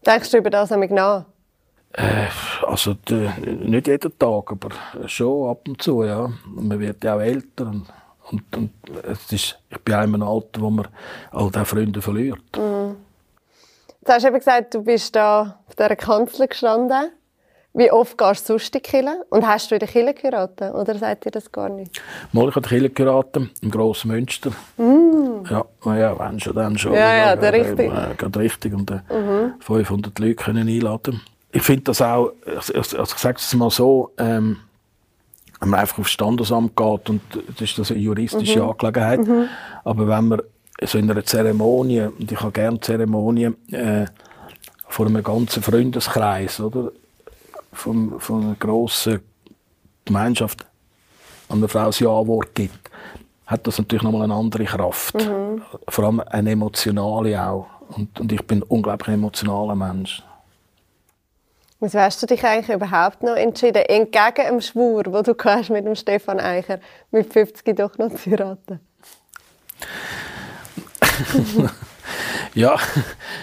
Denkst du über das einmal nach? Äh, also die, nicht jeden Tag, aber schon ab und zu, ja. man wird ja auch älter und, und, und es ist, ich bin auch in einem Alter, wo man all diese Freunde verliert. Mhm. Du hast eben gesagt, du bist da auf dieser Kanzel gestanden. Wie oft gehst du sonst in die Kirche? Und hast du in der Kirche geheiratet? Oder sagt ihr das gar nicht? Mal, ich habe die Kirche geheiratet, im grossen Münster. Mm. Ja, ja, wenn schon, dann schon. Ja, ja, der richtig. Äh, richtig. Und äh, mhm. 500 Leute können einladen. Ich finde das auch, also, ich sage es mal so, ähm, wenn man einfach aufs Standesamt geht, und das ist das eine juristische mhm. Angelegenheit, mhm. aber wenn man so in einer Zeremonie, und ich habe gerne Zeremonien, äh, vor einem ganzen Freundeskreis, oder? von, von einer grossen Gemeinschaft an eine Frau ein Ja-Wort gibt, hat das natürlich nochmal eine andere Kraft. Mhm. Vor allem eine emotionale auch. Und, und ich bin ein unglaublich emotionaler Mensch. Was hast du dich eigentlich überhaupt noch entschieden, entgegen dem Schwur, den du hast mit dem Stefan Eicher mit 50 doch noch zu heiraten? ja,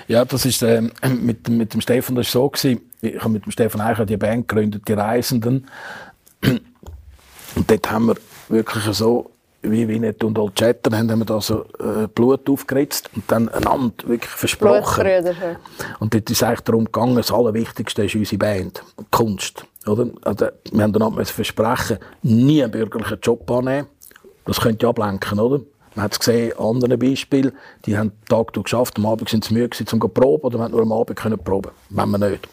ja, das ist äh, mit, mit dem Stefan das so gewesen ich habe mit dem Stefan Eicher die Band gegründet, die Reisenden. Und dort haben wir wirklich so, wie Winnet und Old Chatter, haben wir da so äh, Blut aufgeritzt und dann einander wirklich versprochen. Und dort ist eigentlich darum gegangen, das Allerwichtigste ist unsere Band, Kunst. Oder? Also, wir haben dann versprechen, nie einen bürgerlichen Job annehmen. Das könnte ja ablenken, oder? Man hat es gesehen, andere Beispiele, die haben den Tag durch geschafft, am Abend sind sie müde gewesen, um zu proben, oder man nur am Abend können proben, wenn man nicht.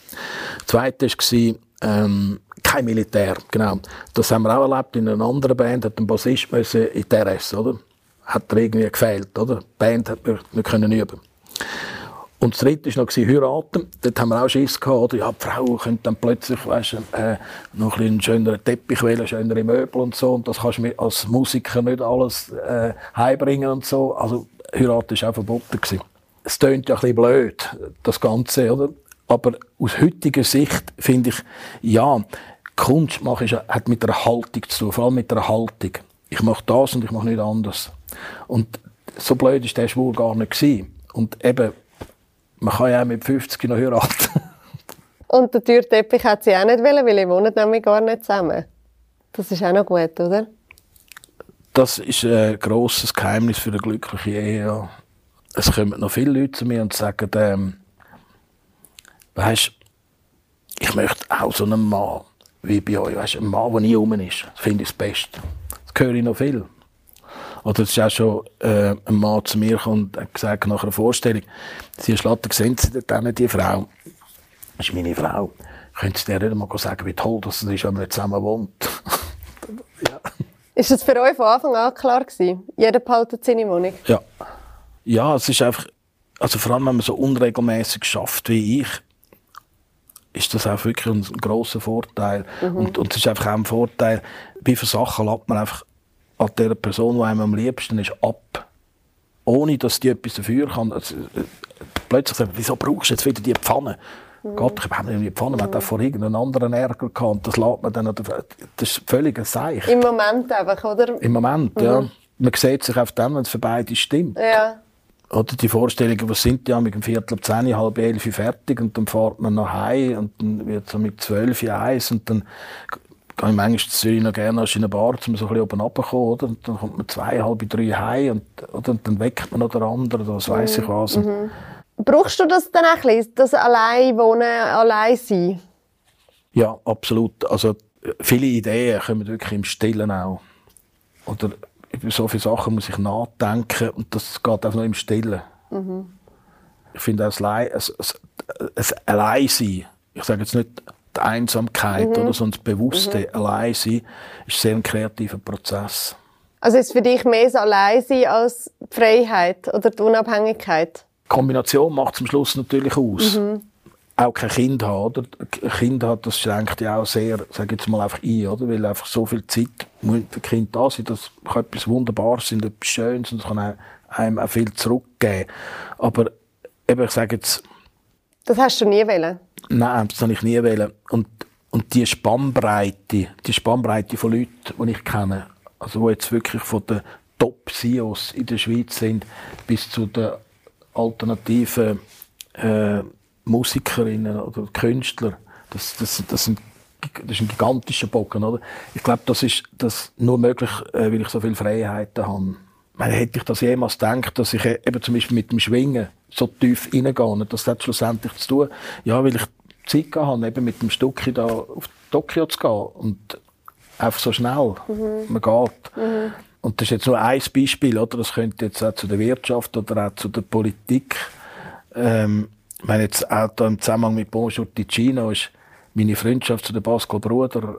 Das Zweite war, ähm, kein Militär, genau. Das haben wir auch erlebt in einer anderen Band, hat ein Bassist müssen in TRS, oder? Hat er irgendwie gefehlt, oder? Die Band hat nicht können üben. Und das dritte war noch heiraten. Dort haben wir auch Schiss gehabt, oder? Ja, die Frau könnte dann plötzlich, weißt, äh, noch ein schöneren Teppich wählen, schönere Möbel und so. Und das kannst du als Musiker nicht alles, äh, heimbringen und so. Also, heiraten war auch verboten gewesen. Es klingt ja ein bisschen blöd, das Ganze, oder? Aber aus heutiger Sicht finde ich, ja, Kunst mache ich, hat mit einer Haltung zu tun, vor allem mit einer Haltung. Ich mache das und ich mache nicht anders. Und so blöd ist der Schwur gar nicht gewesen. Und eben, man kann ja auch mit 50 noch heiraten. Und der Türteppich hat sie auch nicht wollen, weil ihr wohnt nämlich gar nicht zusammen. Das ist auch noch gut, oder? Das ist ein grosses Geheimnis für eine glückliche Ehe. Ja. Es kommen noch viele Leute zu mir und sagen, ähm, weißt, ich möchte auch so einen Mann wie bei euch. Weißt, ein Mann, der nie rum ist. Das finde ich das Beste. Das höre ich noch viel. Oder es ist auch schon äh, ein Mann zu mir und hat gesagt, nach einer Vorstellung, Sie Schlatter, sehen Sie dort die Frau? Das ist meine Frau. Können Sie dir nicht mal sagen, wie toll das ist, wenn man zusammen wohnt? ja. Ist das für euch von Anfang an klar gewesen? Jeder behaltet seine Wohnung? Ja. Ja, es ist einfach, also vor allem, wenn man so unregelmäßig schafft wie ich, ist das auch wirklich ein, grosser Vorteil. Mhm. Und, und es ist einfach auch ein Vorteil, wie viele Sachen lässt man einfach an der Person, die einem am liebsten ist, ab. Ohne, dass die etwas dafür kann. Also, äh, plötzlich sagt wieso brauchst du jetzt wieder die Pfanne? Mhm. Gott, ich habe die Pfanne, man hat vor irgendeinen anderen Ärger gehabt. Das lässt man dann, das ist völlig ein Seich. Im Moment einfach, oder? Im Moment, mhm. ja. Man sieht sich auf dem, wenn es für beide stimmt. Ja. Oder die Vorstellungen, was sind ja mit dem Viertel ab 10, halb elf fertig und dann fährt man nach Hause und dann wird so mit zwölf eins und dann gehe ich manchmal Zürich noch gerne in eine Bar, um so ein bisschen oben runterzukommen, oder? Und dann kommt man zwei, halb drei heim und, oder? und dann weckt man noch den anderen, was weiss ich was. Und, mhm. Brauchst du das dann auch ein bisschen, das allein wohnen, allein sein? Ja, absolut. Also viele Ideen kommen wirklich im Stillen auch. Oder über so viele Sachen muss ich nachdenken und das geht auch nur im Stillen. Mhm. Ich finde auch das, Allein, das, das, das Alleinsein, ich sage jetzt nicht die Einsamkeit mhm. oder so das bewusste mhm. Alleinsein, ist sehr ein kreativer Prozess. Also ist für dich mehr das Alleinsein als die Freiheit oder die Unabhängigkeit? Die Kombination macht am Schluss natürlich aus. Mhm auch kein Kind haben, oder? Ein Kind hat, das schränkt ja auch sehr, sag jetzt mal einfach ein, oder? Weil einfach so viel Zeit muss für Kind da sein, das kann etwas Wunderbares sein, etwas Schönes und es kann einem auch viel zurückgeben. Aber eben, ich sage jetzt... Das hast du nie wollen? Nein, das habe ich nie wollen. Und, und die Spannbreite, die Spannbreite von Leuten, die ich kenne, also die jetzt wirklich von den Top-CEOs in der Schweiz sind, bis zu den alternativen äh, Musikerinnen oder Künstler, das, das, das, sind, das ist ein gigantischer Bogen, oder? Ich glaube, das ist das nur möglich, äh, weil ich so viele Freiheiten habe. Meine, hätte ich das jemals gedacht, dass ich äh, eben zum Beispiel mit dem Schwingen so tief reingehe, das hat schlussendlich zu tun, ja, weil ich Zeit habe, eben mit dem Stückchen da auf Tokio zu gehen und einfach so schnell mhm. man geht. Mhm. Und das ist jetzt nur ein Beispiel, oder? Das könnte jetzt auch zu der Wirtschaft oder auch zu der Politik ähm, ich meine jetzt auch da im Zusammenhang mit Bonjour Ticino ist meine Freundschaft zu dem Pascal Bruder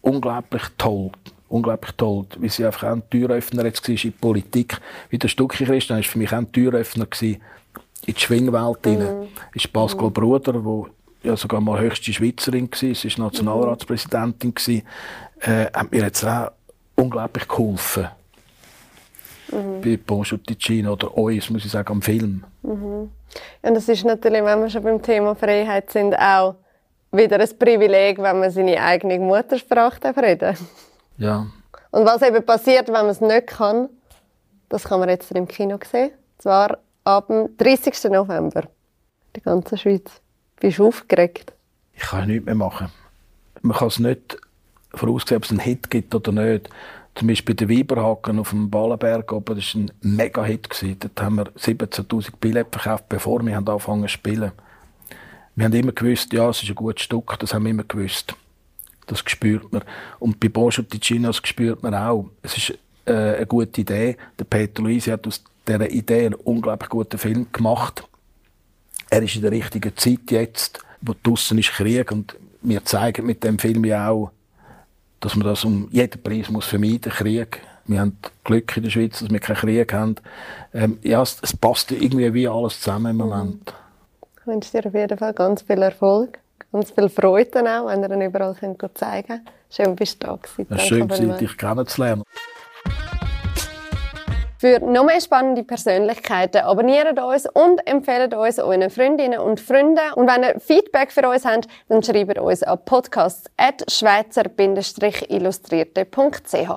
unglaublich toll. Unglaublich toll, wie sie einfach auch ein Türöffner jetzt war in die Politik. Wie der Stucki Christian war für mich auch ein Türöffner in die Schwingwelt mhm. Ist Pascal mhm. Bruder, der ja sogar mal höchste Schweizerin war, sie war Nationalratspräsidentin, mhm. äh, hat mir jetzt auch unglaublich geholfen. Mhm. Bei Bonjour Ticino oder uns, muss ich sagen, am Film. Mhm. Und das ist natürlich, wenn wir schon beim Thema Freiheit sind, auch wieder ein Privileg, wenn man seine eigene Muttersprache reden Ja. Und was eben passiert, wenn man es nicht kann, das kann man jetzt im Kino sehen. Zwar ab dem 30. November. Die ganze Schweiz. Bist du aufgeregt? Ich kann nichts mehr machen. Man kann es nicht vorausgesehen, ob es einen Hit gibt oder nicht. Zum Beispiel der Weiberhaken auf dem Ballenberg oben, das war ein Mega-Hit. Dort haben wir 17'000 Billette verkauft, bevor wir angefangen zu spielen. Wir haben immer gewusst, ja, es ist ein gutes Stück, das haben wir immer gewusst. Das spürt man. Und bei Bonjour Ticino, das spürt man auch. Es ist äh, eine gute Idee. Der Peter Luisi hat aus dieser Idee einen unglaublich guten Film gemacht. Er ist in der richtigen Zeit jetzt, wo draussen ist Krieg und wir zeigen mit dem Film ja auch, dass man das um jeden Preis muss vermeiden Krieg. Wir haben Glück in der Schweiz, dass wir keinen Krieg haben. Ähm, ja, es, es, passt irgendwie wie alles zusammen im mhm. Moment. Ich wünsche dir auf jeden Fall ganz viel Erfolg, ganz viel Freude auch, wenn ihr ihn überall könnt zeigen könnt. Schön, bist du da gewesen. Schön, dich kennenzulernen. Für noch mehr spannende Persönlichkeiten abonniert uns und empfehlt uns euren Freundinnen und Freunden. Und wenn ihr Feedback für uns habt, dann schreibt uns an podcast.schweizer-illustrierte.ch.